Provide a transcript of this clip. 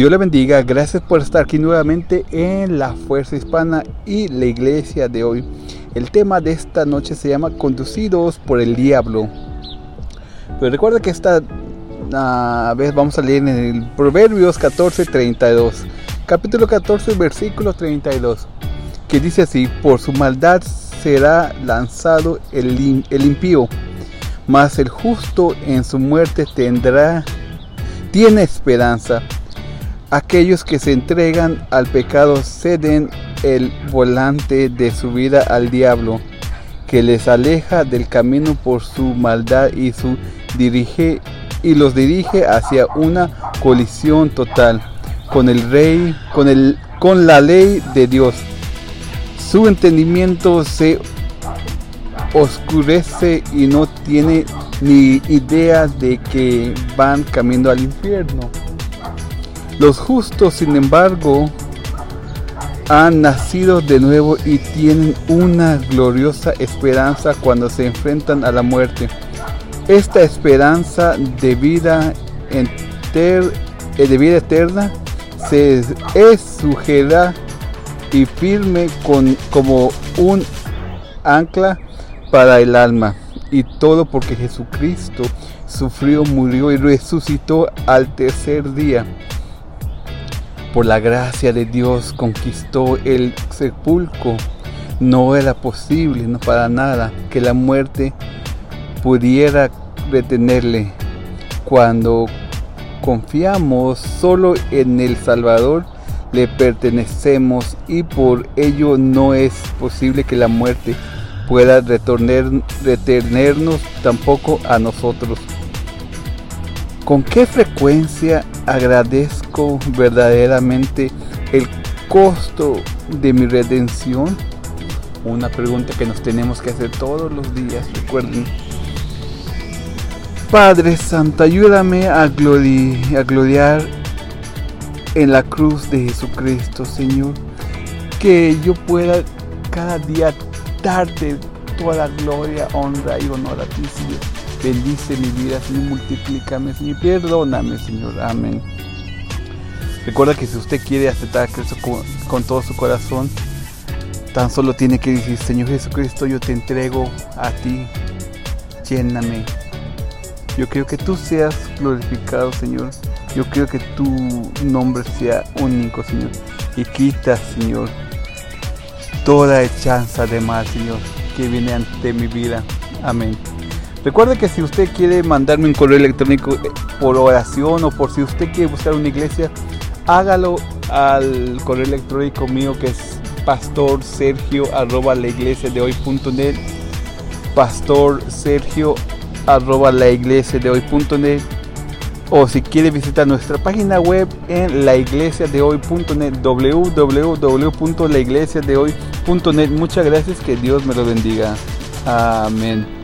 Dios le bendiga, gracias por estar aquí nuevamente en la Fuerza Hispana y la iglesia de hoy. El tema de esta noche se llama Conducidos por el Diablo. Pero recuerda que esta uh, vez vamos a leer en el Proverbios 14, 32. Capítulo 14, versículo 32. Que dice así, por su maldad será lanzado el, el impío, mas el justo en su muerte tendrá, tiene esperanza. Aquellos que se entregan al pecado ceden el volante de su vida al diablo, que les aleja del camino por su maldad y los dirige hacia una colisión total con el rey, con con la ley de Dios. Su entendimiento se oscurece y no tiene ni idea de que van camino al infierno. Los justos, sin embargo, han nacido de nuevo y tienen una gloriosa esperanza cuando se enfrentan a la muerte. Esta esperanza de vida, eh, de vida eterna se, es sujeta y firme con, como un ancla para el alma. Y todo porque Jesucristo sufrió, murió y resucitó al tercer día por la gracia de Dios conquistó el sepulcro. No era posible, no para nada, que la muerte pudiera retenerle. Cuando confiamos solo en el Salvador, le pertenecemos y por ello no es posible que la muerte pueda retenernos tampoco a nosotros. ¿Con qué frecuencia verdaderamente el costo de mi redención? Una pregunta que nos tenemos que hacer todos los días, recuerden. Padre Santo, ayúdame a, a gloriar en la cruz de Jesucristo, Señor. Que yo pueda cada día darte toda la gloria, honra y honor a ti, Señor Bendice mi vida, Señor, multiplícame, Señor, perdóname, Señor. Amén. Recuerda que si usted quiere aceptar a Cristo con, todo su corazón, tan solo tiene que decir, Señor Jesucristo, yo te entrego a ti, lléname. Yo quiero que tú seas glorificado, Señor. Yo quiero que tu nombre sea único, Señor. Y quita, Señor, toda hechanza de mal, Señor, que viene ante mi vida. Amén. Recuerde que si usted quiere mandarme un correo electrónico eh, por oración o por si usted quiere buscar una iglesia, hágalo al correo electrónico mío que es pastor sergio arroba la iglesia de hoy.net pastor sergio arroba la iglesia de hoy.net o si quiere visitar nuestra página web en laiglesiadehoy.net www.laiglesiadehoy.net muchas gracias que Dios me lo bendiga. Amén